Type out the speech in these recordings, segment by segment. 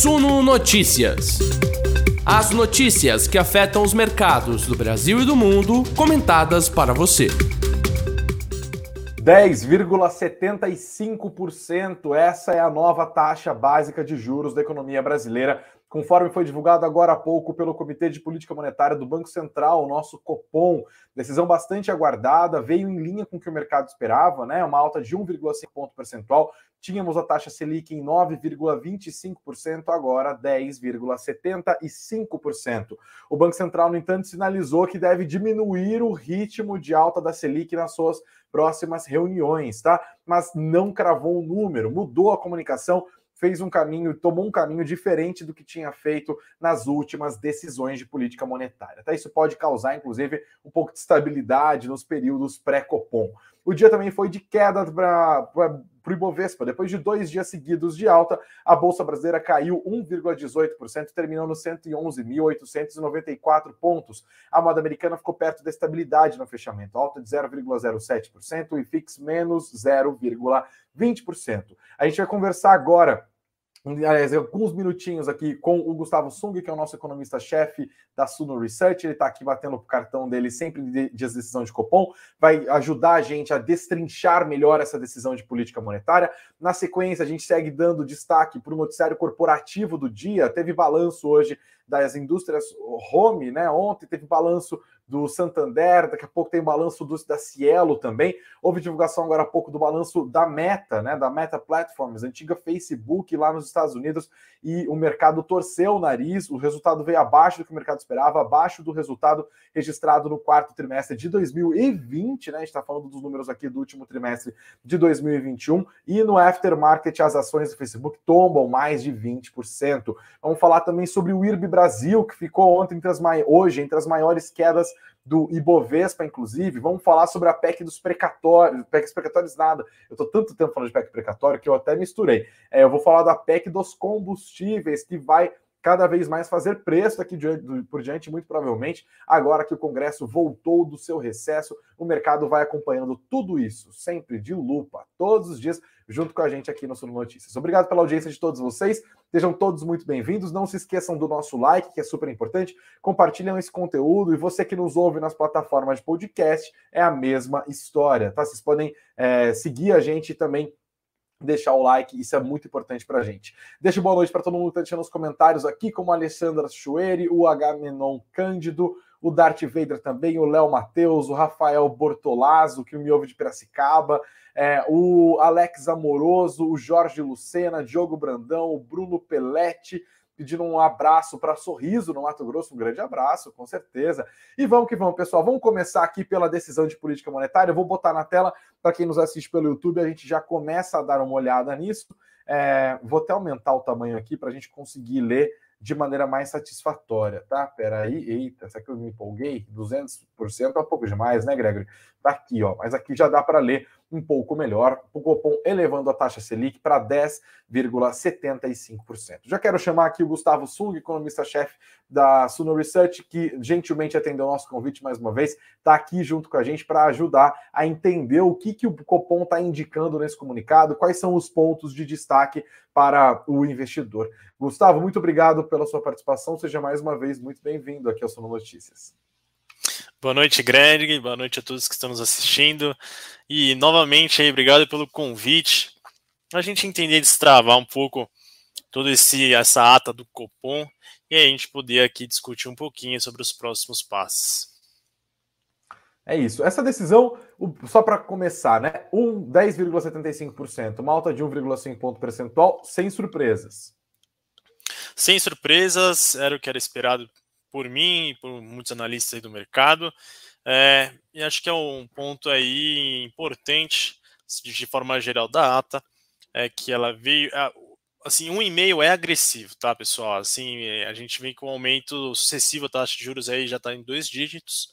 Suno Notícias. As notícias que afetam os mercados do Brasil e do mundo, comentadas para você. 10,75%. Essa é a nova taxa básica de juros da economia brasileira conforme foi divulgado agora há pouco pelo Comitê de Política Monetária do Banco Central, o nosso Copom. Decisão bastante aguardada, veio em linha com o que o mercado esperava, né? Uma alta de 1,5 ponto percentual. Tínhamos a taxa Selic em 9,25%, agora 10,75%. O Banco Central, no entanto, sinalizou que deve diminuir o ritmo de alta da Selic nas suas próximas reuniões, tá? Mas não cravou o número, mudou a comunicação fez um caminho, tomou um caminho diferente do que tinha feito nas últimas decisões de política monetária. Tá? Isso pode causar, inclusive, um pouco de estabilidade nos períodos pré-Copom. O dia também foi de queda para o Ibovespa. Depois de dois dias seguidos de alta, a Bolsa Brasileira caiu 1,18%, terminou nos 111.894 pontos. A moeda americana ficou perto da estabilidade no fechamento, alta de 0,07% e FIX menos 0,20%. A gente vai conversar agora aliás, alguns minutinhos aqui com o Gustavo Sung, que é o nosso economista-chefe da Suno Research. Ele está aqui batendo o cartão dele sempre de, de decisão de Copom, vai ajudar a gente a destrinchar melhor essa decisão de política monetária. Na sequência, a gente segue dando destaque para o noticiário corporativo do dia. Teve balanço hoje das indústrias home, né? Ontem teve balanço do Santander, daqui a pouco tem balanço do, da Cielo também. Houve divulgação agora há pouco do balanço da Meta, né, da Meta Platforms, antiga Facebook lá nos Estados Unidos, e o mercado torceu o nariz, o resultado veio abaixo do que o mercado esperava, abaixo do resultado registrado no quarto trimestre de 2020, né? A gente está falando dos números aqui do último trimestre de 2021, e no aftermarket as ações do Facebook tombam mais de 20%. Vamos falar também sobre o IRB Brasil, que ficou ontem entre as hoje entre as maiores quedas do Ibovespa, inclusive. Vamos falar sobre a PEC dos precatórios. PEC dos precatórios, nada. Eu estou tanto tempo falando de PEC precatório que eu até misturei. É, eu vou falar da PEC dos combustíveis, que vai cada vez mais fazer preço aqui por diante, muito provavelmente, agora que o Congresso voltou do seu recesso, o mercado vai acompanhando tudo isso, sempre de lupa, todos os dias, junto com a gente aqui no Sul Notícias. Obrigado pela audiência de todos vocês, sejam todos muito bem-vindos, não se esqueçam do nosso like, que é super importante, compartilham esse conteúdo, e você que nos ouve nas plataformas de podcast, é a mesma história, tá? Vocês podem é, seguir a gente também deixar o like, isso é muito importante para a gente. Deixa boa noite para todo mundo que está deixando os comentários aqui, como a Alessandra Chueri, o Agamenon Cândido, o Darth Vader também, o Léo Matheus, o Rafael Bortolazzo, que me ouve de Piracicaba, é, o Alex Amoroso, o Jorge Lucena, Diogo Brandão, o Bruno Pelete, pedindo um abraço para Sorriso no Mato Grosso, um grande abraço, com certeza. E vamos que vamos, pessoal. Vamos começar aqui pela decisão de política monetária. Eu vou botar na tela para quem nos assiste pelo YouTube, a gente já começa a dar uma olhada nisso. É, vou até aumentar o tamanho aqui para a gente conseguir ler de maneira mais satisfatória, tá? Peraí, eita, será que eu me empolguei? 200% é um pouco demais, né, Gregory? Tá aqui, ó, mas aqui já dá para ler um pouco melhor, o Copom elevando a taxa Selic para 10,75%. Já quero chamar aqui o Gustavo Sung, economista-chefe da Suno Research, que gentilmente atendeu o nosso convite mais uma vez, está aqui junto com a gente para ajudar a entender o que, que o Copom está indicando nesse comunicado, quais são os pontos de destaque para o investidor. Gustavo, muito obrigado pela sua participação, seja mais uma vez muito bem-vindo aqui ao Suno Notícias. Boa noite, Greg. Boa noite a todos que estão nos assistindo. E novamente aí, obrigado pelo convite. A gente entender destravar um pouco toda essa ata do Copom e a gente poder aqui discutir um pouquinho sobre os próximos passos. É isso. Essa decisão, só para começar, né? Um 10,75%, uma alta de 1,5 ponto percentual, sem surpresas. Sem surpresas, era o que era esperado por mim e por muitos analistas do mercado. É, e acho que é um ponto aí importante, de forma geral, da ata, é que ela veio. Assim, um e-mail é agressivo, tá, pessoal? Assim, a gente vem com um aumento sucessivo, a taxa de juros aí já está em dois dígitos.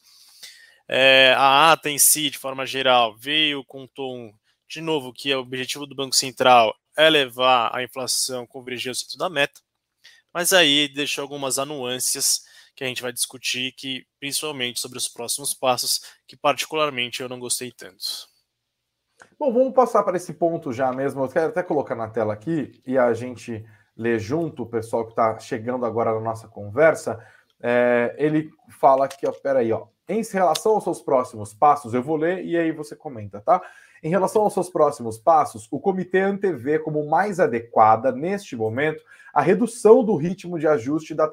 É, a ata em si, de forma geral, veio com um tom, de novo, que é o objetivo do Banco Central é levar a inflação convergir ao centro da meta, mas aí deixou algumas anuâncias que a gente vai discutir, que principalmente sobre os próximos passos, que particularmente eu não gostei tanto. Bom, vamos passar para esse ponto já mesmo. Eu quero até colocar na tela aqui e a gente ler junto, o pessoal que está chegando agora na nossa conversa. É, ele fala aqui, ó, peraí, ó. Em relação aos seus próximos passos, eu vou ler e aí você comenta, tá? Em relação aos seus próximos passos, o comitê antevê como mais adequada, neste momento, a redução do ritmo de ajuste da,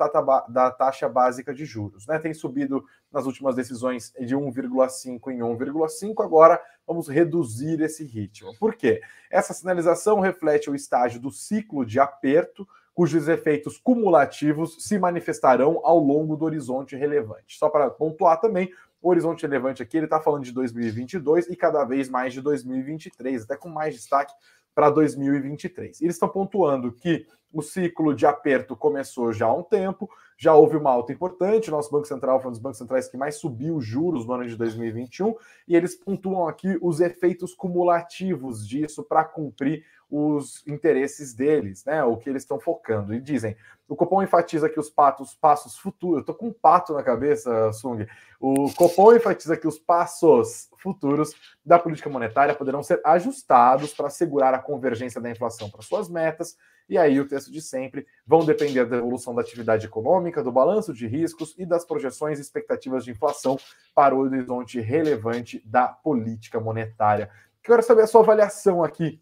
da taxa básica de juros. Né? Tem subido nas últimas decisões de 1,5 em 1,5, agora vamos reduzir esse ritmo. Por quê? Essa sinalização reflete o estágio do ciclo de aperto, cujos efeitos cumulativos se manifestarão ao longo do horizonte relevante. Só para pontuar também, o horizonte relevante aqui ele está falando de 2022 e cada vez mais de 2023, até com mais destaque para 2023. Eles estão pontuando que o ciclo de aperto começou já há um tempo, já houve uma alta importante. Nosso Banco Central foi um dos bancos centrais que mais subiu os juros no ano de 2021, e eles pontuam aqui os efeitos cumulativos disso para cumprir os interesses deles, né? O que eles estão focando. E dizem: o Copom enfatiza que os patos, passos futuros. Eu com um pato na cabeça, Sung. O Copom enfatiza que os passos futuros da política monetária poderão ser ajustados para assegurar a convergência da inflação para suas metas. E aí, o texto de sempre vão depender da evolução da atividade econômica, do balanço de riscos e das projeções e expectativas de inflação para o horizonte relevante da política monetária. Quero saber a sua avaliação aqui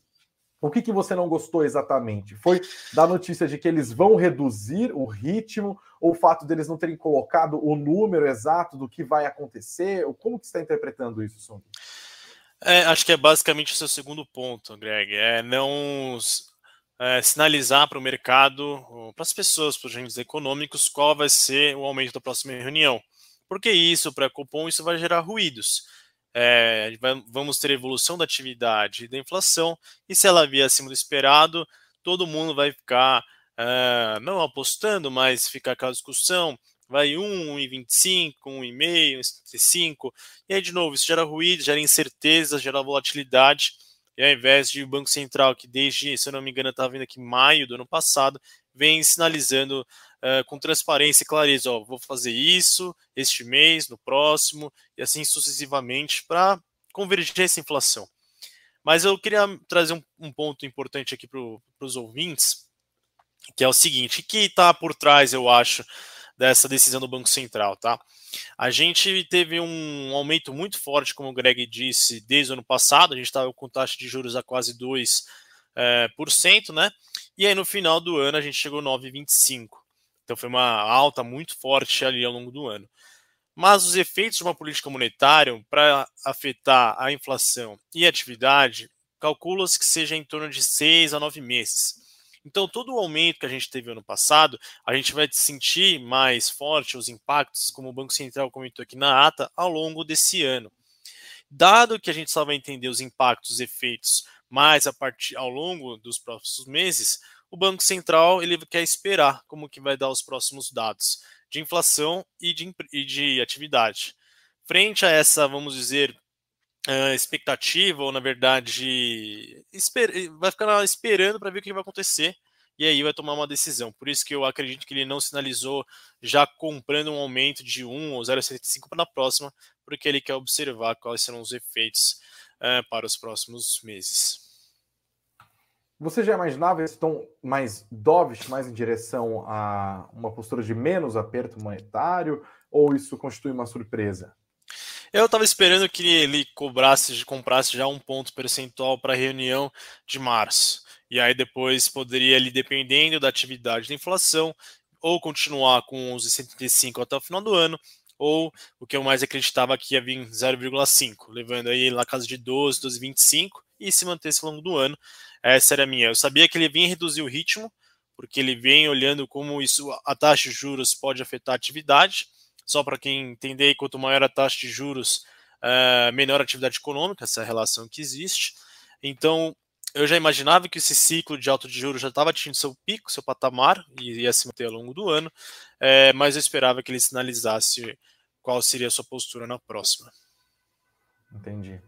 o que, que você não gostou exatamente? Foi da notícia de que eles vão reduzir o ritmo, ou o fato deles não terem colocado o número exato do que vai acontecer? Como que você está interpretando isso, Song? É, acho que é basicamente o seu segundo ponto, Greg. É não é, sinalizar para o mercado, para as pessoas, para os agentes econômicos, qual vai ser o aumento da próxima reunião. Porque isso, para Copom, isso vai gerar ruídos é, vamos ter evolução da atividade e da inflação, e se ela vier acima do esperado, todo mundo vai ficar é, não apostando, mas ficar aquela discussão, vai 1, 1,25, 1,5, 1,75, e aí de novo, isso gera ruído, gera incerteza, gera volatilidade, e ao invés de o Banco Central, que desde, se eu não me engano, estava vindo aqui em maio do ano passado, vem sinalizando uh, com transparência e clareza, ó, vou fazer isso este mês, no próximo, e assim sucessivamente, para convergir essa inflação. Mas eu queria trazer um, um ponto importante aqui para os ouvintes, que é o seguinte, que está por trás, eu acho, dessa decisão do Banco Central, tá? A gente teve um aumento muito forte, como o Greg disse, desde o ano passado, a gente estava com taxa de juros a quase 2%, é, por cento, né? E aí no final do ano a gente chegou 9,25. Então foi uma alta muito forte ali ao longo do ano. Mas os efeitos de uma política monetária para afetar a inflação e a atividade calcula-se que seja em torno de seis a nove meses. Então, todo o aumento que a gente teve ano passado, a gente vai sentir mais forte os impactos, como o Banco Central comentou aqui na ata, ao longo desse ano. Dado que a gente só vai entender os impactos, os efeitos, mais a partir ao longo dos próximos meses, o Banco Central ele quer esperar como que vai dar os próximos dados de inflação e de, e de atividade. Frente a essa, vamos dizer, uh, expectativa, ou na verdade, esper, vai ficar esperando para ver o que vai acontecer e aí vai tomar uma decisão. Por isso que eu acredito que ele não sinalizou já comprando um aumento de 1 ou 0,75 para a próxima, porque ele quer observar quais serão os efeitos uh, para os próximos meses. Você já imaginava esse tom mais dovish, mais em direção a uma postura de menos aperto monetário, ou isso constitui uma surpresa? Eu estava esperando que ele cobrasse, comprasse já um ponto percentual para a reunião de março. E aí depois poderia, ele, dependendo da atividade da inflação, ou continuar com os 75 até o final do ano, ou o que eu mais acreditava que ia vir 0,5, levando aí na casa de 12, 12,25 e se manter ao longo do ano. Essa era a minha. Eu sabia que ele vinha reduzir o ritmo, porque ele vem olhando como isso a taxa de juros pode afetar a atividade. Só para quem entender, quanto maior a taxa de juros, uh, menor a atividade econômica, essa relação que existe. Então, eu já imaginava que esse ciclo de alto de juros já estava atingindo seu pico, seu patamar, e ia se manter ao longo do ano, é, mas eu esperava que ele sinalizasse qual seria a sua postura na próxima. Entendi.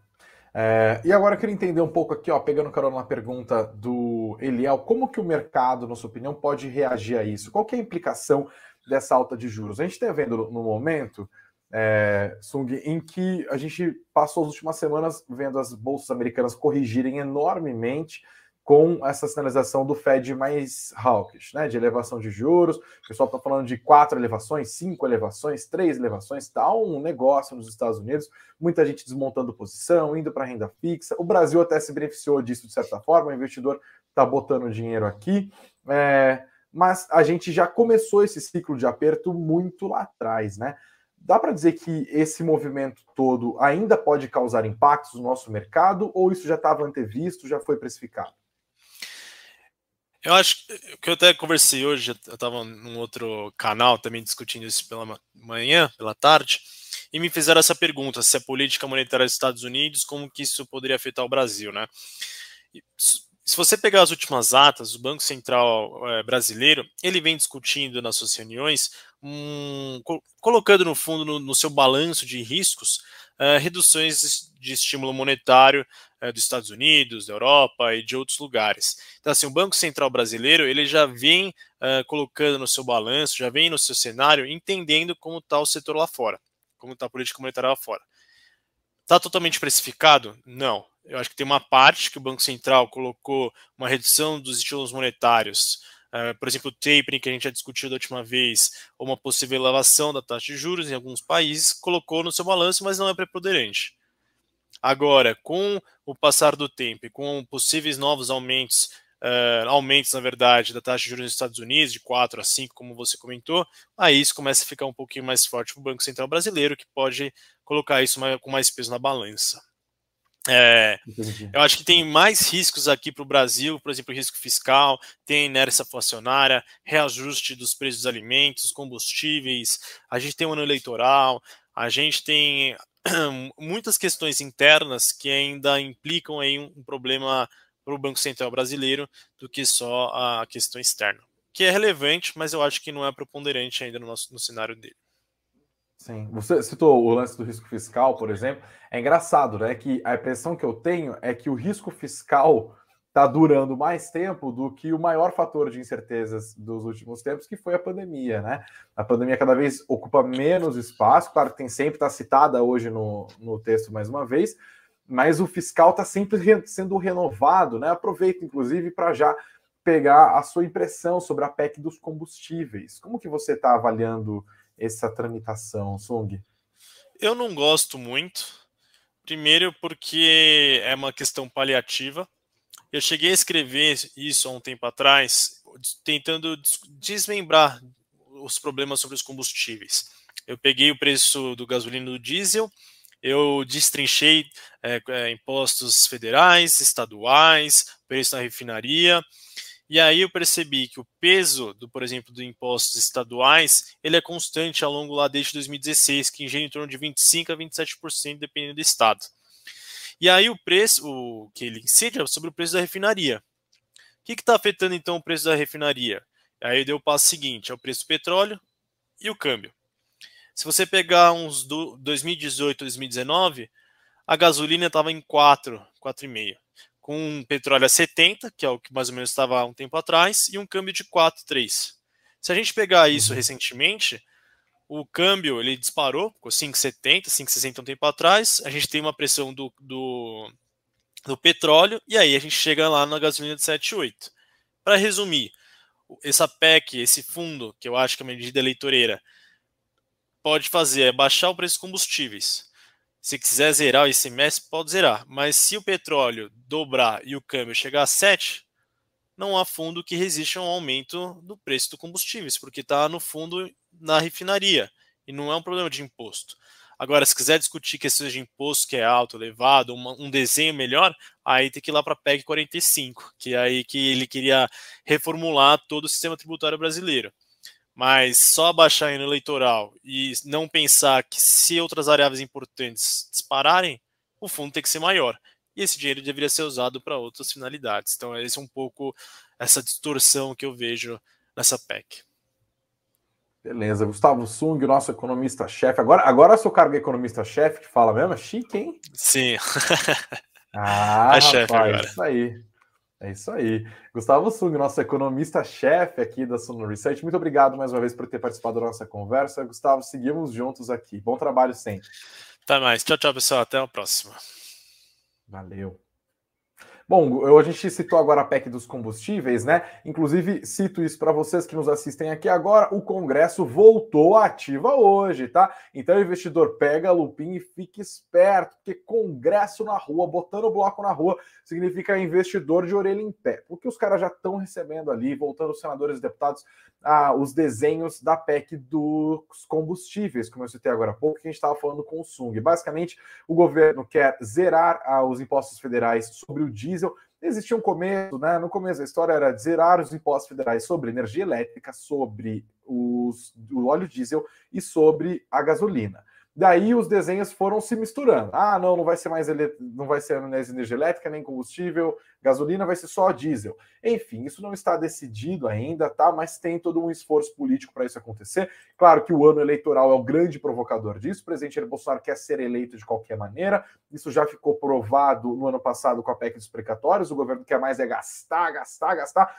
É, e agora eu queria entender um pouco aqui, ó, pegando carona na pergunta do Eliel, como que o mercado, na sua opinião, pode reagir a isso? Qual que é a implicação dessa alta de juros? A gente está vendo no momento, é, Sung, em que a gente passou as últimas semanas vendo as bolsas americanas corrigirem enormemente, com essa sinalização do Fed mais hawkish, né, de elevação de juros. O pessoal está falando de quatro elevações, cinco elevações, três elevações. Está um negócio nos Estados Unidos, muita gente desmontando posição, indo para renda fixa. O Brasil até se beneficiou disso de certa forma, o investidor está botando dinheiro aqui. É, mas a gente já começou esse ciclo de aperto muito lá atrás, né? Dá para dizer que esse movimento todo ainda pode causar impactos no nosso mercado ou isso já estava antevisto, já foi precificado? Eu acho que eu até conversei hoje, eu estava num outro canal também discutindo isso pela manhã, pela tarde, e me fizeram essa pergunta: se a política monetária dos Estados Unidos, como que isso poderia afetar o Brasil, né? Se você pegar as últimas atas, o Banco Central é, brasileiro, ele vem discutindo nas suas reuniões, um, colocando no fundo no, no seu balanço de riscos, uh, reduções de estímulo monetário uh, dos Estados Unidos, da Europa e de outros lugares. Então, assim, o Banco Central brasileiro ele já vem uh, colocando no seu balanço, já vem no seu cenário, entendendo como está o setor lá fora, como está a política monetária lá fora. Está totalmente precificado? Não. Eu acho que tem uma parte que o Banco Central colocou uma redução dos estímulos monetários, uh, por exemplo, o tapering que a gente já discutiu da última vez, ou uma possível elevação da taxa de juros em alguns países, colocou no seu balanço, mas não é preponderante. Agora, com o passar do tempo e com possíveis novos aumentos, uh, aumentos, na verdade, da taxa de juros nos Estados Unidos, de 4 a 5, como você comentou, aí isso começa a ficar um pouquinho mais forte para o Banco Central brasileiro, que pode colocar isso com mais peso na balança. É, eu acho que tem mais riscos aqui para o Brasil, por exemplo, risco fiscal, tem inércia inflacionária, reajuste dos preços dos alimentos, combustíveis, a gente tem um ano eleitoral, a gente tem muitas questões internas que ainda implicam aí um problema para o Banco Central brasileiro do que só a questão externa, que é relevante, mas eu acho que não é preponderante ainda no, nosso, no cenário dele. Sim, você citou o lance do risco fiscal, por exemplo. É engraçado, né? Que a impressão que eu tenho é que o risco fiscal está durando mais tempo do que o maior fator de incertezas dos últimos tempos, que foi a pandemia, né? A pandemia cada vez ocupa menos espaço, claro que tem sempre está citada hoje no, no texto mais uma vez, mas o fiscal está sempre re, sendo renovado, né? Aproveito, inclusive, para já pegar a sua impressão sobre a PEC dos combustíveis. Como que você está avaliando? Essa tramitação, Sung? Eu não gosto muito. Primeiro, porque é uma questão paliativa. Eu cheguei a escrever isso há um tempo atrás, tentando desmembrar os problemas sobre os combustíveis. Eu peguei o preço do gasolina e do diesel, eu destrinchei é, impostos federais, estaduais, preço na refinaria, e aí eu percebi que o peso, do, por exemplo, dos impostos estaduais, ele é constante ao longo lá desde 2016, que gira em torno de 25 a 27%, dependendo do estado. E aí o preço, o que ele incide é sobre o preço da refinaria. O que está afetando então o preço da refinaria? Aí deu o passo seguinte, é o preço do petróleo e o câmbio. Se você pegar uns do 2018, 2019, a gasolina estava em 4, 4,5 com um petróleo a 70, que é o que mais ou menos estava há um tempo atrás, e um câmbio de 4,3. Se a gente pegar isso uhum. recentemente, o câmbio ele disparou, ficou 5,70, 5,60 um tempo atrás, a gente tem uma pressão do, do, do petróleo, e aí a gente chega lá na gasolina de 7,8. Para resumir, essa PEC, esse fundo, que eu acho que é uma medida eleitoreira, pode fazer é baixar o preço dos combustíveis, se quiser zerar o ICMS, pode zerar. Mas se o petróleo dobrar e o câmbio chegar a 7, não há fundo que resista a um aumento do preço do combustíveis, porque está no fundo na refinaria e não é um problema de imposto. Agora, se quiser discutir questões de imposto que é alto, elevado, uma, um desenho melhor, aí tem que ir lá para a PEC 45, que é aí que ele queria reformular todo o sistema tributário brasileiro. Mas só abaixar no eleitoral e não pensar que se outras variáveis importantes dispararem, o fundo tem que ser maior. E esse dinheiro deveria ser usado para outras finalidades. Então, esse é um pouco essa distorção que eu vejo nessa PEC. Beleza, Gustavo Sung, nosso economista-chefe. Agora, agora seu cargo é economista-chefe que fala mesmo? É chique, hein? Sim. ah, é chefe agora. Isso aí. É isso aí. Gustavo Sung, nosso economista-chefe aqui da Suno Research, muito obrigado mais uma vez por ter participado da nossa conversa. Gustavo, seguimos juntos aqui. Bom trabalho sempre. Até mais. Tchau, tchau, pessoal. Até a próxima. Valeu. Bom, eu, a gente citou agora a PEC dos combustíveis, né? Inclusive, cito isso para vocês que nos assistem aqui agora: o Congresso voltou ativa hoje, tá? Então, investidor pega a lupinha e fique esperto, porque Congresso na rua, botando o bloco na rua, significa investidor de orelha em pé, porque os caras já estão recebendo ali, voltando os senadores e deputados, ah, os desenhos da PEC dos combustíveis, como eu citei agora há pouco, que a gente estava falando com o Sung. Basicamente, o governo quer zerar ah, os impostos federais sobre o diesel diesel. Existia um começo, né? No começo da história era zerar os impostos federais sobre energia elétrica, sobre os, o óleo diesel e sobre a gasolina. Daí os desenhos foram se misturando. Ah, não, não vai ser mais não vai ser mais energia elétrica, nem combustível, gasolina vai ser só diesel. Enfim, isso não está decidido ainda, tá? Mas tem todo um esforço político para isso acontecer. Claro que o ano eleitoral é o grande provocador disso. O presidente Jair Bolsonaro quer ser eleito de qualquer maneira. Isso já ficou provado no ano passado com a PEC dos precatórios. O governo quer mais é gastar, gastar, gastar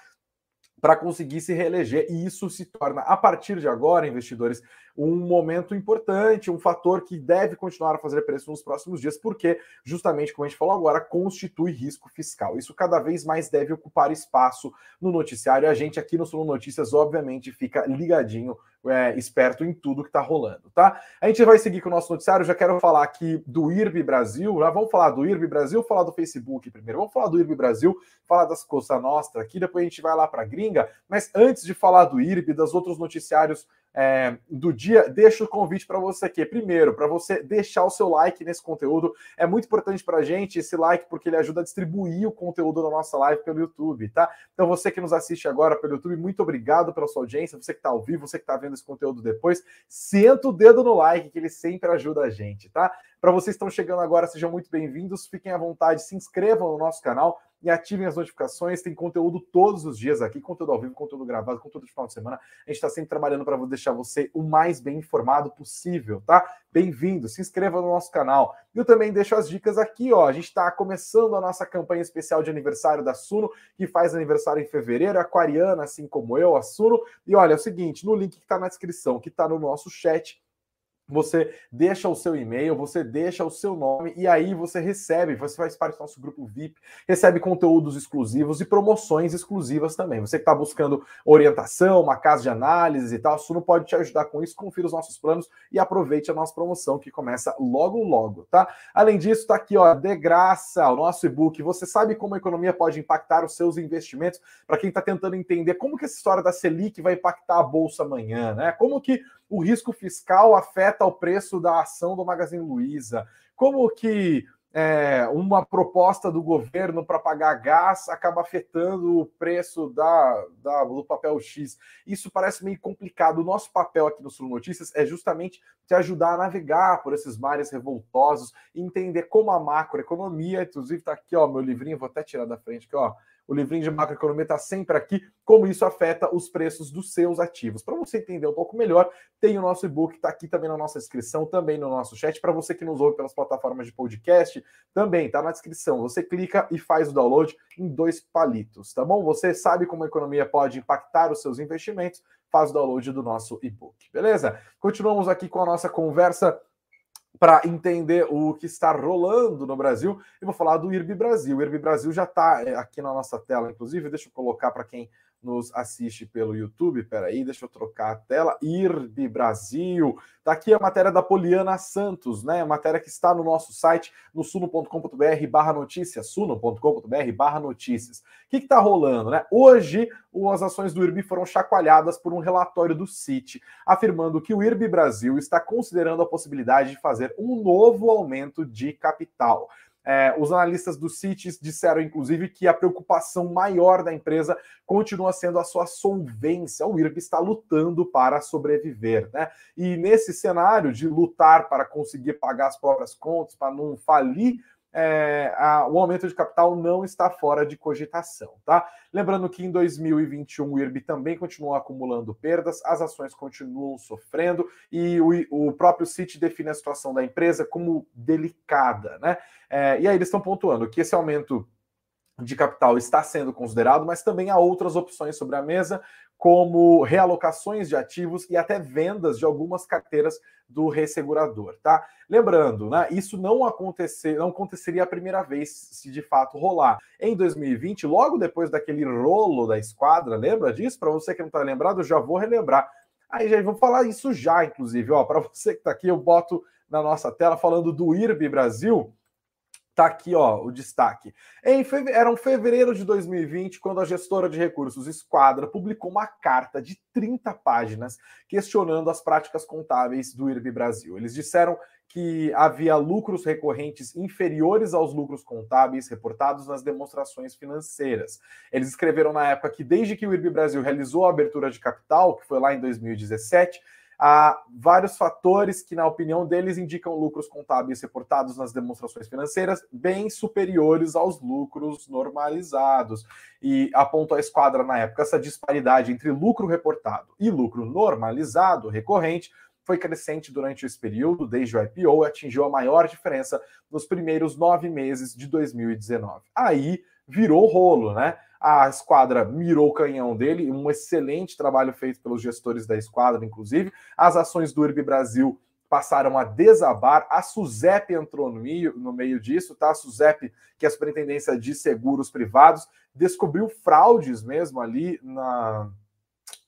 para conseguir se reeleger. E isso se torna, a partir de agora, investidores, um momento importante, um fator que deve continuar a fazer preço nos próximos dias, porque, justamente como a gente falou agora, constitui risco fiscal. Isso cada vez mais deve ocupar espaço no noticiário. A gente aqui no Sul Notícias, obviamente, fica ligadinho é, esperto em tudo que está rolando, tá? A gente vai seguir com o nosso noticiário. Já quero falar aqui do IRB Brasil. Já vamos falar do IRB Brasil, falar do Facebook primeiro. Vamos falar do IRB Brasil, falar das Costa Nostra aqui. Depois a gente vai lá para a gringa. Mas antes de falar do IRB, das outros noticiários é, do dia, deixo o convite para você aqui. Primeiro, para você deixar o seu like nesse conteúdo. É muito importante para a gente esse like, porque ele ajuda a distribuir o conteúdo da nossa live pelo YouTube, tá? Então, você que nos assiste agora pelo YouTube, muito obrigado pela sua audiência. Você que está ao vivo, você que está vendo esse conteúdo depois, senta o dedo no like, que ele sempre ajuda a gente, tá? Para vocês que estão chegando agora, sejam muito bem-vindos. Fiquem à vontade, se inscrevam no nosso canal e ativem as notificações. Tem conteúdo todos os dias aqui, conteúdo ao vivo, conteúdo gravado, conteúdo de final de semana. A gente está sempre trabalhando para deixar você o mais bem informado possível, tá? Bem-vindo, se inscreva no nosso canal. E eu também deixo as dicas aqui, ó. A gente está começando a nossa campanha especial de aniversário da Suno, que faz aniversário em fevereiro, aquariana, assim como eu, a Suno. E olha, é o seguinte, no link que está na descrição, que está no nosso chat, você deixa o seu e-mail, você deixa o seu nome e aí você recebe, você faz parte do nosso grupo VIP, recebe conteúdos exclusivos e promoções exclusivas também. Você que está buscando orientação, uma casa de análise e tal, a Suno pode te ajudar com isso. Confira os nossos planos e aproveite a nossa promoção que começa logo logo, tá? Além disso, está aqui, ó, de graça, o nosso e-book. Você sabe como a economia pode impactar os seus investimentos? Para quem está tentando entender como que essa história da Selic vai impactar a bolsa amanhã, né? Como que o risco fiscal afeta o preço da ação do Magazine Luiza, como que é, uma proposta do governo para pagar gás acaba afetando o preço da, da, do papel X. Isso parece meio complicado. O nosso papel aqui no Sul Notícias é justamente te ajudar a navegar por esses mares revoltosos entender como a macroeconomia, inclusive está aqui, ó, meu livrinho, vou até tirar da frente aqui, ó o livrinho de macroeconomia está sempre aqui, como isso afeta os preços dos seus ativos. Para você entender um pouco melhor, tem o nosso e-book, está aqui também na nossa descrição, também no nosso chat. Para você que nos ouve pelas plataformas de podcast, também está na descrição. Você clica e faz o download em dois palitos, tá bom? Você sabe como a economia pode impactar os seus investimentos, faz o download do nosso e-book, beleza? Continuamos aqui com a nossa conversa para entender o que está rolando no Brasil, eu vou falar do IRB Brasil. O IRB Brasil já está é, aqui na nossa tela, inclusive, deixa eu colocar para quem nos assiste pelo YouTube. Peraí, deixa eu trocar a tela. IRB Brasil. Tá aqui a matéria da Poliana Santos, né? A matéria que está no nosso site, no suno.com.br barra notícias, suno.com.br barra notícias. O que está rolando, né? Hoje, as ações do IRB foram chacoalhadas por um relatório do CIT, afirmando que o IRB Brasil está considerando a possibilidade de fazer um novo aumento de capital. É, os analistas do CITES disseram, inclusive, que a preocupação maior da empresa continua sendo a sua solvência. O IRB está lutando para sobreviver. Né? E nesse cenário de lutar para conseguir pagar as próprias contas, para não falir, é, a, o aumento de capital não está fora de cogitação, tá? Lembrando que em 2021 o IRB também continuou acumulando perdas, as ações continuam sofrendo e o, o próprio Citi define a situação da empresa como delicada, né? É, e aí eles estão pontuando que esse aumento de capital está sendo considerado, mas também há outras opções sobre a mesa, como realocações de ativos e até vendas de algumas carteiras do ressegurador, tá? Lembrando, né, isso não acontecer, não aconteceria a primeira vez se de fato rolar. Em 2020, logo depois daquele rolo da esquadra, lembra disso? Para você que não está lembrado, eu já vou relembrar. Aí já vou falar isso já, inclusive, ó, para você que está aqui, eu boto na nossa tela falando do IRB Brasil. Tá aqui, ó, o destaque. Em feve... Era um fevereiro de 2020, quando a gestora de recursos Esquadra publicou uma carta de 30 páginas questionando as práticas contábeis do IRB Brasil. Eles disseram que havia lucros recorrentes inferiores aos lucros contábeis reportados nas demonstrações financeiras. Eles escreveram na época que desde que o IRB Brasil realizou a abertura de capital, que foi lá em 2017, há vários fatores que, na opinião deles, indicam lucros contábeis reportados nas demonstrações financeiras bem superiores aos lucros normalizados. E apontou a esquadra na época essa disparidade entre lucro reportado e lucro normalizado recorrente foi crescente durante esse período, desde o IPO, e atingiu a maior diferença nos primeiros nove meses de 2019. Aí virou rolo, né? A esquadra mirou o canhão dele, um excelente trabalho feito pelos gestores da esquadra, inclusive. As ações do IRB Brasil passaram a desabar. A SUSEP entrou no meio, no meio disso, tá? A SUSEP, que é a Superintendência de Seguros Privados, descobriu fraudes mesmo ali na,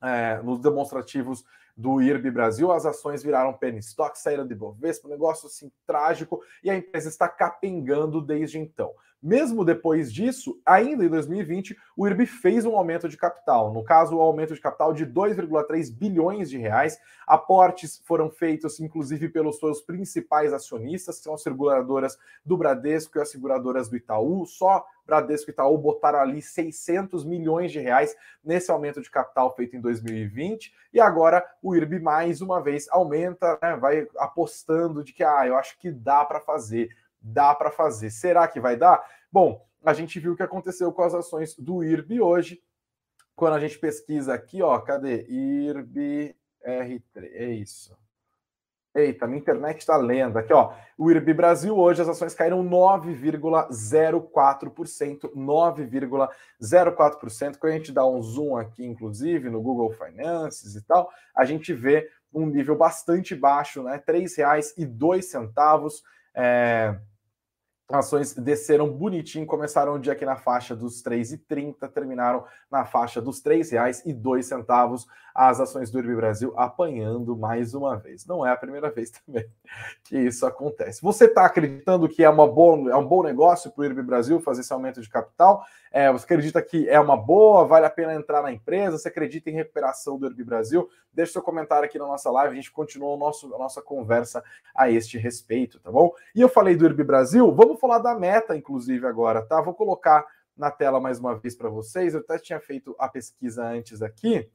é, nos demonstrativos do IRB Brasil, as ações viraram penny stock, saíram de Bovespa, um negócio assim trágico, e a empresa está capengando desde então. Mesmo depois disso, ainda em 2020, o IRB fez um aumento de capital. No caso, o um aumento de capital de 2,3 bilhões de reais. Aportes foram feitos, inclusive, pelos seus principais acionistas, que são as seguradoras do Bradesco e as seguradoras do Itaú. Só Bradesco e Itaú botaram ali 600 milhões de reais nesse aumento de capital feito em 2020. E agora o IRB, mais uma vez, aumenta, né, vai apostando de que, ah, eu acho que dá para fazer dá para fazer. Será que vai dar? Bom, a gente viu o que aconteceu com as ações do IRB hoje. Quando a gente pesquisa aqui, ó, cadê? IRB R3, é isso. Eita, minha internet está lendo. Aqui, ó. O IRB Brasil hoje as ações caíram 9,04%. 9,04%. Quando a gente dá um zoom aqui, inclusive, no Google Finances e tal, a gente vê um nível bastante baixo, né? R$ 3,02. É ações desceram bonitinho, começaram o dia aqui na faixa dos R$ 3,30, terminaram na faixa dos R$ 3,02. As ações do IRB Brasil apanhando mais uma vez. Não é a primeira vez também que isso acontece. Você está acreditando que é, uma boa, é um bom negócio para o IRB Brasil fazer esse aumento de capital? É, você acredita que é uma boa, vale a pena entrar na empresa? Você acredita em recuperação do IRB Brasil? Deixe seu comentário aqui na nossa live, a gente continua o nosso, a nossa conversa a este respeito, tá bom? E eu falei do IRB Brasil, vamos falar da meta, inclusive, agora, tá? Vou colocar na tela mais uma vez para vocês. Eu até tinha feito a pesquisa antes aqui.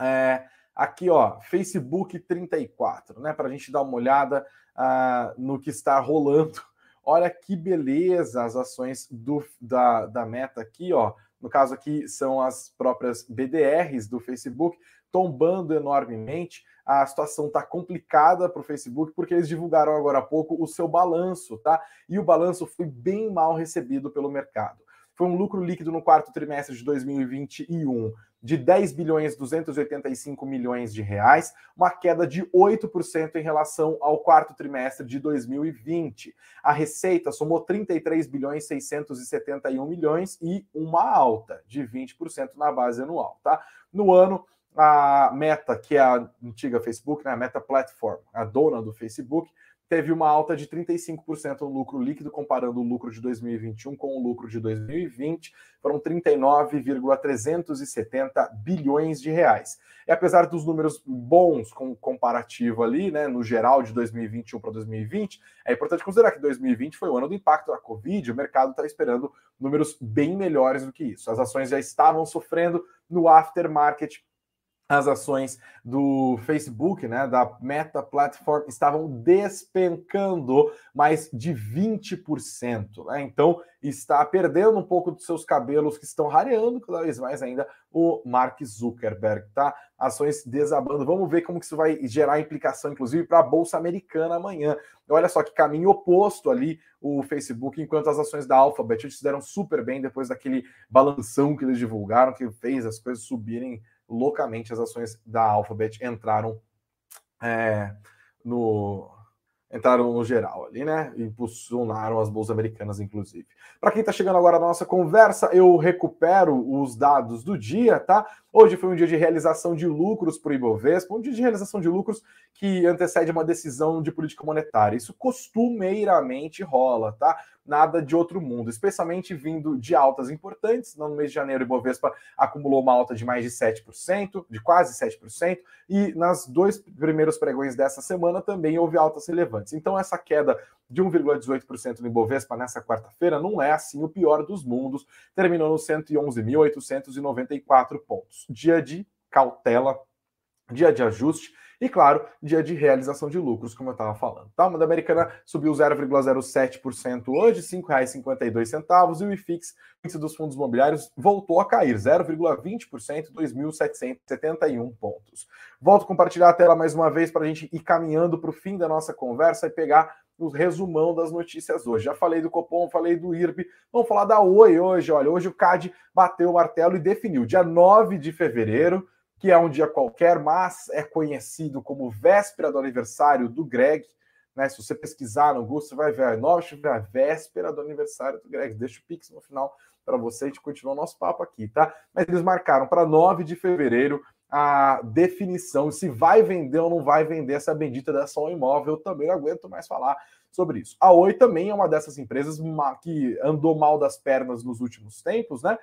É, aqui, ó, Facebook 34, né? Para a gente dar uma olhada uh, no que está rolando. Olha que beleza as ações do, da, da meta aqui, ó. No caso aqui são as próprias BDRs do Facebook tombando enormemente. A situação está complicada para o Facebook porque eles divulgaram agora há pouco o seu balanço, tá? E o balanço foi bem mal recebido pelo mercado. Foi um lucro líquido no quarto trimestre de 2021 de 10 bilhões 285 milhões de reais, uma queda de 8% em relação ao quarto trimestre de 2020. A receita somou 33 bilhões 671 milhões e uma alta de 20% na base anual, tá? No ano a Meta, que é a antiga Facebook, né, a Meta Platform, a dona do Facebook, teve uma alta de 35% no lucro líquido, comparando o lucro de 2021 com o lucro de 2020, foram 39,370 bilhões de reais. E apesar dos números bons com comparativo ali, né, no geral de 2021 para 2020, é importante considerar que 2020 foi o ano do impacto da Covid, o mercado está esperando números bem melhores do que isso. As ações já estavam sofrendo no aftermarket as ações do Facebook, né, da Meta Platform, estavam despencando mais de 20%. Né? Então, está perdendo um pouco dos seus cabelos, que estão rareando cada vez mais ainda o Mark Zuckerberg, tá? Ações desabando. Vamos ver como que isso vai gerar implicação, inclusive, para a Bolsa Americana amanhã. Olha só que caminho oposto ali o Facebook, enquanto as ações da Alphabet eles fizeram super bem depois daquele balanção que eles divulgaram, que fez as coisas subirem loucamente as ações da Alphabet entraram é, no entraram no geral ali, né? Impulsionaram as bolsas americanas, inclusive. Para quem está chegando agora na nossa conversa, eu recupero os dados do dia, tá? Hoje foi um dia de realização de lucros para o Ibovespa, um dia de realização de lucros que antecede uma decisão de política monetária. Isso costumeiramente rola, tá? nada de outro mundo, especialmente vindo de altas importantes. No mês de janeiro, o Ibovespa acumulou uma alta de mais de 7%, de quase 7%, e nas dois primeiros pregões dessa semana também houve altas relevantes. Então, essa queda de 1,18% no Ibovespa nessa quarta-feira não é assim o pior dos mundos, terminou nos 111.894 pontos. Dia de cautela, dia de ajuste e, claro, dia de realização de lucros, como eu estava falando. Tá? A moeda americana subiu 0,07% hoje, R$ 5,52, e o IFIX, índice dos fundos imobiliários, voltou a cair 0,20%, 2.771 pontos. Volto a compartilhar a tela mais uma vez para a gente ir caminhando para o fim da nossa conversa e pegar o resumão das notícias hoje. Já falei do Copom, falei do IRB, vamos falar da Oi hoje. Olha, hoje o CAD bateu o martelo e definiu, dia 9 de fevereiro, que é um dia qualquer, mas é conhecido como véspera do aniversário do Greg. Né? Se você pesquisar no Google, você vai ver a nova a véspera do aniversário do Greg. Deixa o Pix no final para você, a gente continua o nosso papo aqui, tá? Mas eles marcaram para 9 de fevereiro a definição se vai vender ou não vai vender essa bendita da ação imóvel. Eu também não aguento mais falar sobre isso. A Oi também é uma dessas empresas que andou mal das pernas nos últimos tempos, né?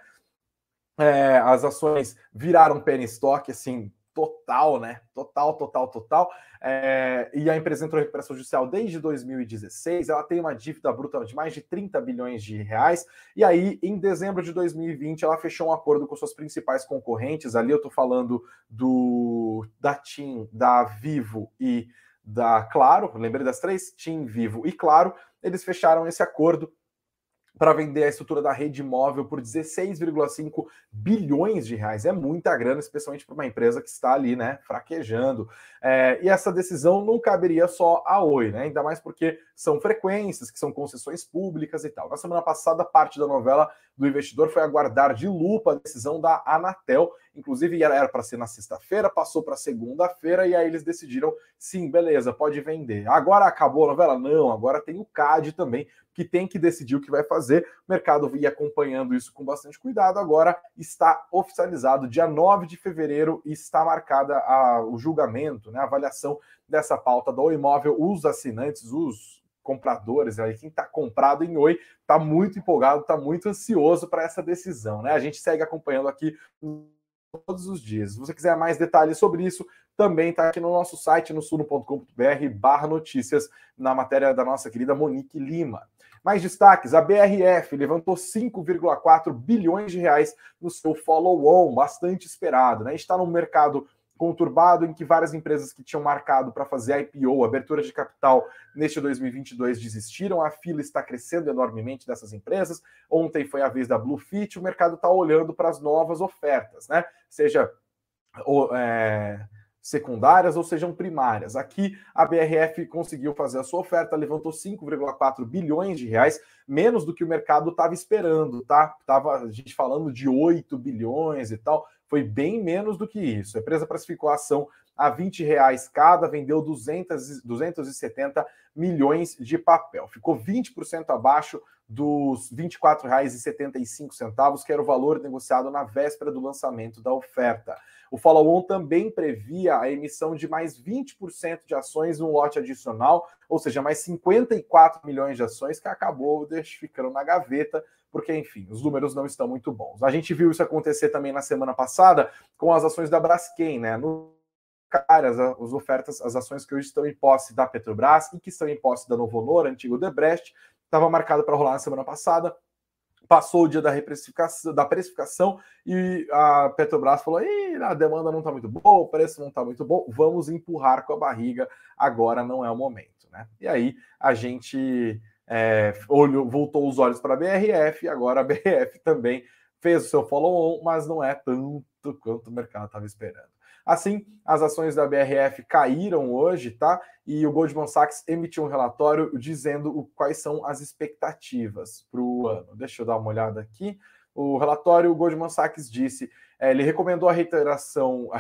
É, as ações viraram penny stock, assim, total, né? Total, total, total. É, e a empresa entrou em recuperação judicial desde 2016. Ela tem uma dívida bruta de mais de 30 bilhões de reais. E aí, em dezembro de 2020, ela fechou um acordo com suas principais concorrentes. Ali eu estou falando do da TIM, da Vivo e da Claro. Lembrei das três? TIM, Vivo e Claro. Eles fecharam esse acordo para vender a estrutura da rede móvel por 16,5 bilhões de reais. É muita grana, especialmente para uma empresa que está ali, né, fraquejando. É, e essa decisão não caberia só a Oi, né? Ainda mais porque são frequências, que são concessões públicas e tal. Na semana passada, parte da novela do investidor foi aguardar de lupa a decisão da Anatel. Inclusive, era para ser na sexta-feira, passou para segunda-feira, e aí eles decidiram: sim, beleza, pode vender. Agora acabou a novela? Não, agora tem o CAD também, que tem que decidir o que vai fazer. O mercado ia acompanhando isso com bastante cuidado. Agora está oficializado, dia 9 de fevereiro, está marcada a, o julgamento, né, a avaliação dessa pauta do imóvel. Os assinantes, os compradores, aí quem está comprado em Oi, está muito empolgado, está muito ansioso para essa decisão. Né? A gente segue acompanhando aqui todos os dias. Se você quiser mais detalhes sobre isso, também está aqui no nosso site, no suno.com.br barra notícias, na matéria da nossa querida Monique Lima. Mais destaques: a BRF levantou 5,4 bilhões de reais no seu follow-on, bastante esperado. Né? A gente está num mercado conturbado em que várias empresas que tinham marcado para fazer IPO, abertura de capital neste 2022 desistiram. A fila está crescendo enormemente dessas empresas. Ontem foi a vez da Bluefit, o mercado está olhando para as novas ofertas, né? Seja é, secundárias ou sejam primárias. Aqui a BRF conseguiu fazer a sua oferta, levantou 5,4 bilhões de reais, menos do que o mercado estava esperando, tá? Tava a gente falando de 8 bilhões e tal foi bem menos do que isso. A empresa precificou a ação a 20 reais cada, vendeu 200, 270 milhões de papel. Ficou 20% abaixo dos R$ 24,75, que era o valor negociado na véspera do lançamento da oferta. O follow-on também previa a emissão de mais 20% de ações no lote adicional, ou seja, mais 54 milhões de ações que acabou ficando na gaveta porque, enfim, os números não estão muito bons. A gente viu isso acontecer também na semana passada com as ações da Braskem, né? No caras, as ofertas, as ações que hoje estão em posse da Petrobras e que estão em posse da Novo Honor, antigo Debrecht, estava marcado para rolar na semana passada. passou o dia da reprecificação, da precificação e a Petrobras falou: a demanda não está muito boa, o preço não está muito bom, vamos empurrar com a barriga, agora não é o momento. Né? E aí a gente é, olhou, voltou os olhos para a BRF, e agora a BRF também fez o seu follow-on, mas não é tanto quanto o mercado estava esperando. Assim, as ações da BRF caíram hoje, tá? E o Goldman Sachs emitiu um relatório dizendo quais são as expectativas para o ano. Deixa eu dar uma olhada aqui. O relatório, Goldman Sachs disse, é, ele recomendou a reiteração, a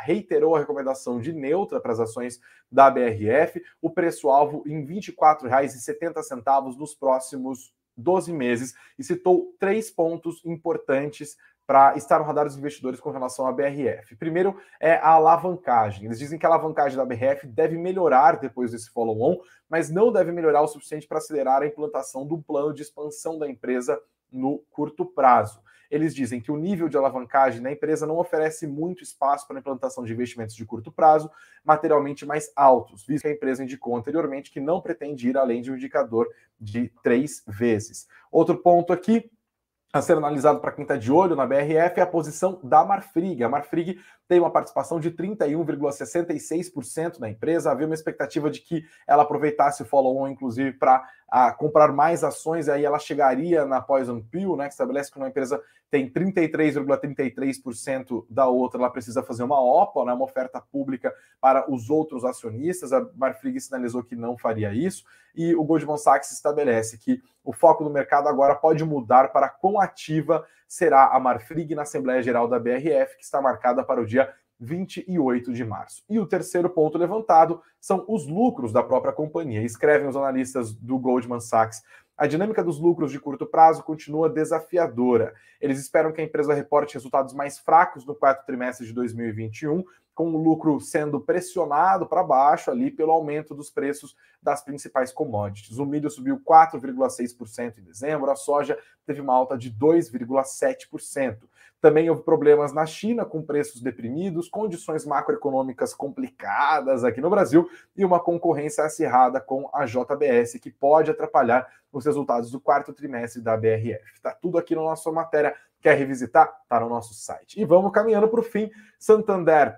reiterou a recomendação de neutra para as ações da BRF, o preço-alvo em R$ 24,70 nos próximos 12 meses, e citou três pontos importantes para estar no radar dos investidores com relação à BRF. Primeiro é a alavancagem. Eles dizem que a alavancagem da BRF deve melhorar depois desse follow-on, mas não deve melhorar o suficiente para acelerar a implantação do plano de expansão da empresa no curto prazo. Eles dizem que o nível de alavancagem na empresa não oferece muito espaço para a implantação de investimentos de curto prazo, materialmente mais altos, visto que a empresa indicou anteriormente que não pretende ir além de um indicador de três vezes. Outro ponto aqui a ser analisado para quem está de olho na BRF é a posição da Marfrig. A Marfrig tem uma participação de 31,66% na empresa. Havia uma expectativa de que ela aproveitasse o follow-on, inclusive, para comprar mais ações, aí ela chegaria na Poison Pill, né, que estabelece que uma empresa tem 33,33% da outra, ela precisa fazer uma OPA, né, uma oferta pública para os outros acionistas. A Marfrig sinalizou que não faria isso, e o Goldman Sachs estabelece que o foco do mercado agora pode mudar para quão ativa será a Marfrig na Assembleia Geral da BRF, que está marcada para o dia 28 de março. E o terceiro ponto levantado são os lucros da própria companhia. Escrevem os analistas do Goldman Sachs. A dinâmica dos lucros de curto prazo continua desafiadora. Eles esperam que a empresa reporte resultados mais fracos no quarto trimestre de 2021, com o lucro sendo pressionado para baixo ali pelo aumento dos preços das principais commodities. O milho subiu 4,6% em dezembro, a soja teve uma alta de 2,7%. Também houve problemas na China, com preços deprimidos, condições macroeconômicas complicadas aqui no Brasil e uma concorrência acirrada com a JBS, que pode atrapalhar os resultados do quarto trimestre da BRF. Está tudo aqui na nossa matéria. Quer revisitar? Está no nosso site. E vamos caminhando para o fim. Santander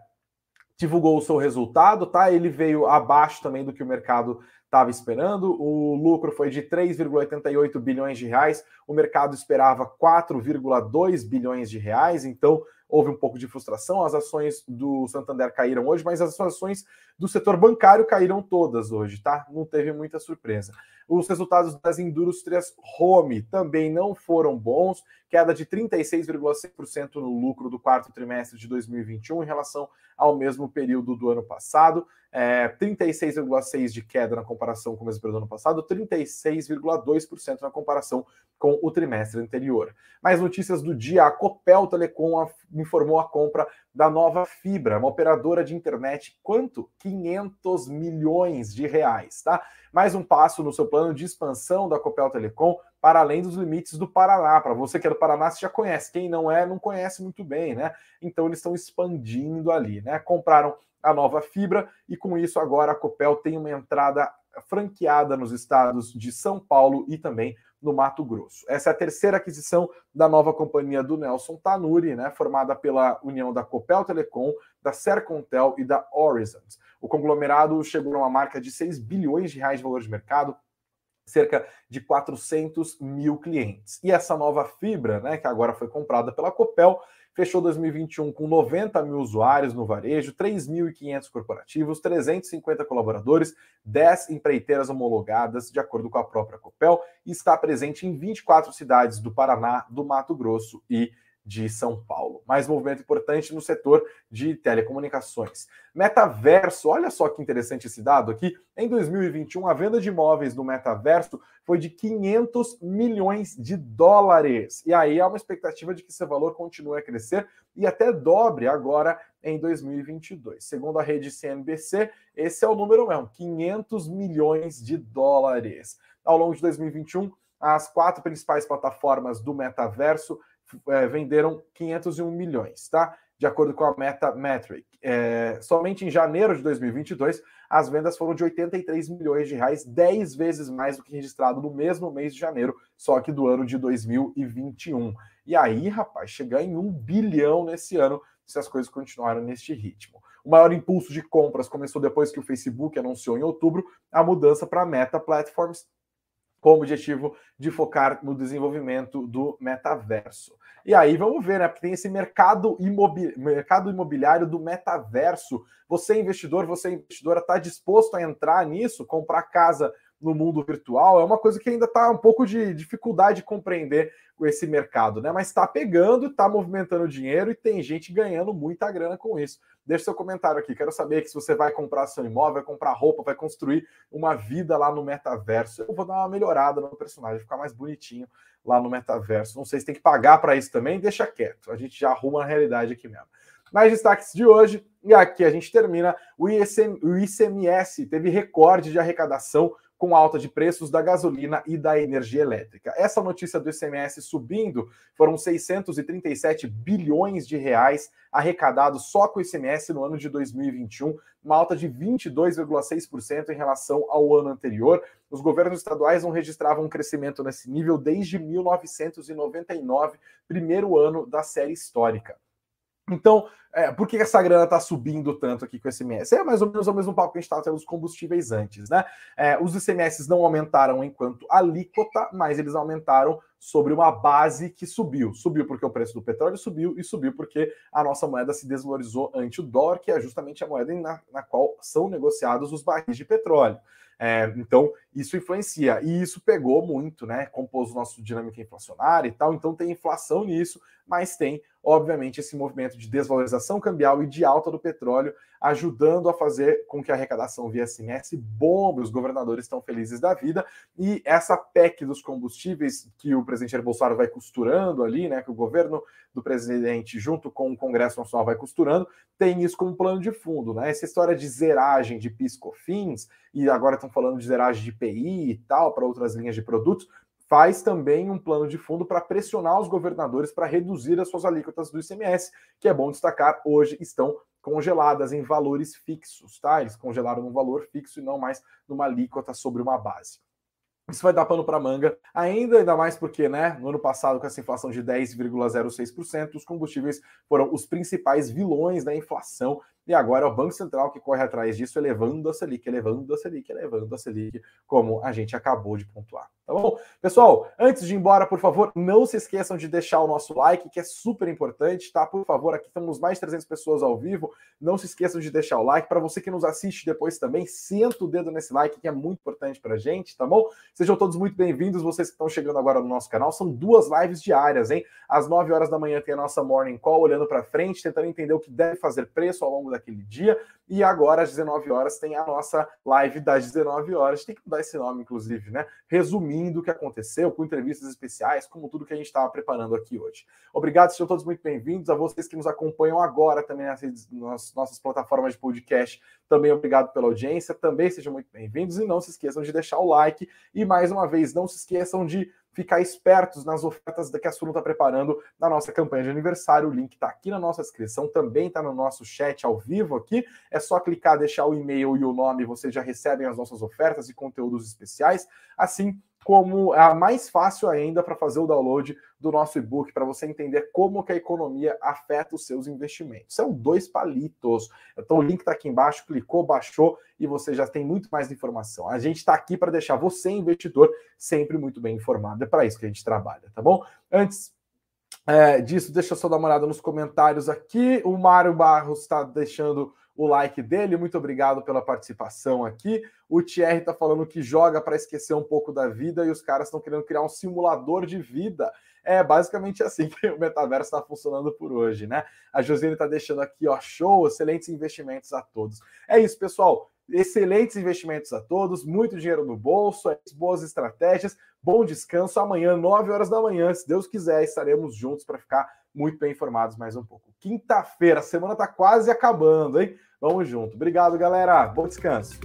divulgou o seu resultado, tá? Ele veio abaixo também do que o mercado estava esperando. O lucro foi de 3,88 bilhões de reais. O mercado esperava 4,2 bilhões de reais. Então houve um pouco de frustração. As ações do Santander caíram hoje, mas as ações do setor bancário caíram todas hoje, tá? Não teve muita surpresa. Os resultados das indústrias home também não foram bons, queda de 36,6% no lucro do quarto trimestre de 2021 em relação ao mesmo período do ano passado. É, 36,6% de queda na comparação com o mesmo período do ano passado, 36,2% na comparação com o trimestre anterior. Mais notícias do dia: a Copel Telecom informou a compra da nova Fibra, uma operadora de internet. Quanto? 500 milhões de reais, tá? Mais um passo no seu plano de expansão da Copel Telecom para além dos limites do Paraná. Para você que é do Paraná, você já conhece. Quem não é, não conhece muito bem, né? Então eles estão expandindo ali, né? Compraram a nova fibra e com isso agora a Copel tem uma entrada franqueada nos estados de São Paulo e também no Mato Grosso. Essa é a terceira aquisição da nova companhia do Nelson Tanuri, né, formada pela união da Copel Telecom, da Sercontel e da Horizons. O conglomerado chegou a uma marca de 6 bilhões de reais de valor de mercado, cerca de 400 mil clientes. E essa nova fibra, né, que agora foi comprada pela Copel, fechou 2021 com 90 mil usuários no varejo, 3.500 corporativos, 350 colaboradores, 10 empreiteiras homologadas, de acordo com a própria Copel, e está presente em 24 cidades do Paraná, do Mato Grosso e de São Paulo. Mais movimento importante no setor de telecomunicações. Metaverso, olha só que interessante esse dado aqui. Em 2021, a venda de imóveis no metaverso foi de 500 milhões de dólares. E aí há uma expectativa de que esse valor continue a crescer e até dobre agora em 2022. Segundo a rede CNBC, esse é o número mesmo, 500 milhões de dólares. Ao longo de 2021, as quatro principais plataformas do metaverso é, venderam 501 milhões, tá? de acordo com a Metametric. É, somente em janeiro de 2022, as vendas foram de 83 milhões de reais, 10 vezes mais do que registrado no mesmo mês de janeiro, só que do ano de 2021. E aí, rapaz, chegar em um bilhão nesse ano, se as coisas continuarem neste ritmo. O maior impulso de compras começou depois que o Facebook anunciou em outubro a mudança para Meta Platforms, com o objetivo de focar no desenvolvimento do metaverso. E aí vamos ver, né? Porque tem esse mercado, mercado imobiliário do metaverso. Você, investidor, você, investidora, está disposto a entrar nisso, comprar casa no mundo virtual? É uma coisa que ainda está um pouco de dificuldade de compreender esse mercado, né? Mas está pegando, está movimentando dinheiro e tem gente ganhando muita grana com isso. Deixe seu comentário aqui. Quero saber que se você vai comprar seu imóvel, vai comprar roupa, vai construir uma vida lá no metaverso. Eu vou dar uma melhorada no personagem, ficar mais bonitinho lá no metaverso. Não sei se tem que pagar para isso também, deixa quieto. A gente já arruma a realidade aqui mesmo. Mais destaques de hoje, e aqui a gente termina. O, ICM, o ICMS teve recorde de arrecadação com alta de preços da gasolina e da energia elétrica. Essa notícia do ICMS subindo foram 637 bilhões de reais arrecadados só com o ICMS no ano de 2021, uma alta de 22,6% em relação ao ano anterior. Os governos estaduais não registravam um crescimento nesse nível desde 1999, primeiro ano da série histórica. Então, é, por que essa grana está subindo tanto aqui com o ICMS? É mais ou menos o mesmo papo que a gente estava tendo os combustíveis antes, né? É, os ICMS não aumentaram enquanto alíquota, mas eles aumentaram sobre uma base que subiu. Subiu porque o preço do petróleo subiu e subiu porque a nossa moeda se desvalorizou ante o dólar, que é justamente a moeda na, na qual são negociados os barris de petróleo. É, então, isso influencia. E isso pegou muito, né? Compôs o nosso dinâmica inflacionária e tal. Então, tem inflação nisso, mas tem obviamente, esse movimento de desvalorização cambial e de alta do petróleo, ajudando a fazer com que a arrecadação via SMS bombe, os governadores estão felizes da vida, e essa PEC dos combustíveis que o presidente Jair Bolsonaro vai costurando ali, né, que o governo do presidente, junto com o Congresso Nacional, vai costurando, tem isso como plano de fundo, né? Essa história de zeragem de PIS/COFINS, e agora estão falando de zeragem de PI e tal, para outras linhas de produtos, faz também um plano de fundo para pressionar os governadores para reduzir as suas alíquotas do ICMS, que é bom destacar, hoje estão congeladas em valores fixos, tá? Eles congelaram num valor fixo e não mais numa alíquota sobre uma base. Isso vai dar pano para manga, ainda ainda mais porque, né, no ano passado, com essa inflação de 10,06%, os combustíveis foram os principais vilões da inflação e agora é o Banco Central que corre atrás disso, elevando a Selic, elevando a Selic, elevando a Selic, como a gente acabou de pontuar. Tá bom? Pessoal, antes de ir embora, por favor, não se esqueçam de deixar o nosso like, que é super importante, tá? Por favor, aqui estamos mais de 300 pessoas ao vivo. Não se esqueçam de deixar o like. Para você que nos assiste depois também, senta o dedo nesse like, que é muito importante para gente, tá bom? Sejam todos muito bem-vindos, vocês que estão chegando agora no nosso canal. São duas lives diárias, hein? Às 9 horas da manhã tem a nossa Morning Call, olhando para frente, tentando entender o que deve fazer preço ao longo daquele dia. E agora, às 19 horas, tem a nossa live das 19 horas. Tem que mudar esse nome, inclusive, né? Resumindo o que aconteceu, com entrevistas especiais, como tudo que a gente estava preparando aqui hoje. Obrigado, sejam todos muito bem-vindos. A vocês que nos acompanham agora também nas, nossas plataformas de podcast, também obrigado pela audiência. Também sejam muito bem-vindos. E não se esqueçam de deixar o like. E mais uma vez, não se esqueçam de ficar espertos nas ofertas que a Suno está preparando na nossa campanha de aniversário. O link está aqui na nossa descrição, também está no nosso chat ao vivo aqui. É só clicar, deixar o e-mail e o nome, vocês já recebem as nossas ofertas e conteúdos especiais. Assim como é a mais fácil ainda para fazer o download do nosso e-book, para você entender como que a economia afeta os seus investimentos. São dois palitos. Então o link está aqui embaixo, clicou, baixou e você já tem muito mais informação. A gente está aqui para deixar você, investidor, sempre muito bem informado. É para isso que a gente trabalha, tá bom? Antes é, disso, deixa eu só dar uma olhada nos comentários aqui. O Mário Barros está deixando o like dele. Muito obrigado pela participação aqui. O Thierry está falando que joga para esquecer um pouco da vida e os caras estão querendo criar um simulador de vida. É basicamente assim que o metaverso está funcionando por hoje, né? A Josiane está deixando aqui, ó, show, excelentes investimentos a todos. É isso, pessoal. Excelentes investimentos a todos, muito dinheiro no bolso, boas estratégias, bom descanso. Amanhã, 9 horas da manhã, se Deus quiser, estaremos juntos para ficar muito bem informados mais um pouco. Quinta-feira, a semana está quase acabando, hein? Vamos junto. Obrigado, galera. Bom descanso.